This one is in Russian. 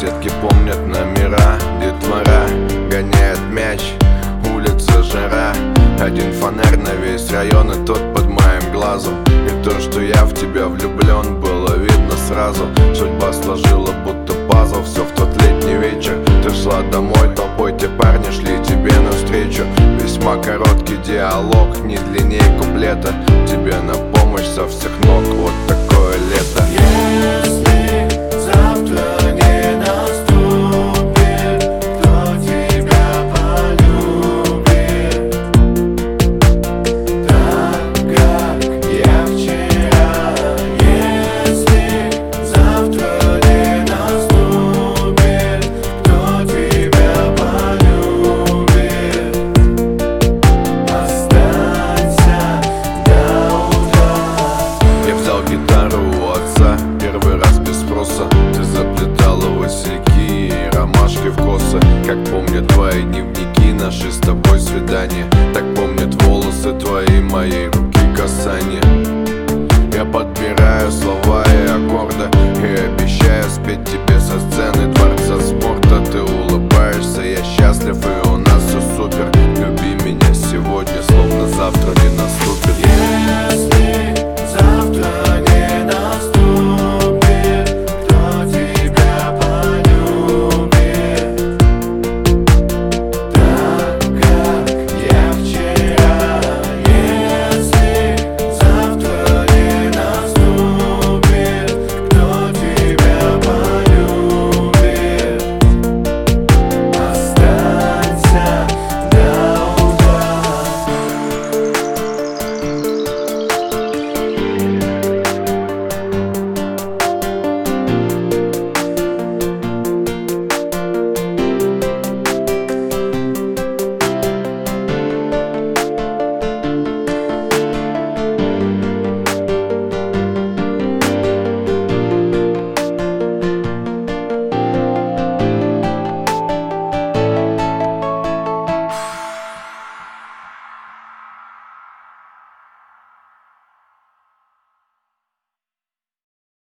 беседки помнят номера Детвора гоняет мяч, улица жара. Один фонарь на весь район и тот под моим глазом. И то, что я в тебя влюблен, было видно сразу. Судьба сложила будто пазл, все в тот летний вечер. Ты шла домой, толпой те парни шли тебе навстречу. Весьма короткий диалог, не длиннее куплета. Тебе на помощь со всех ног, вот такое лето. Yeah Твои дневники, наши с тобой свидания Так помнят волосы твои, моей руки касания. Я подбираю слова и аккорды И обещаю спеть тебе со сцены дворца спорта. Ты улыбаешься, я счастлив и у нас все супер. Люби меня сегодня, словно завтра.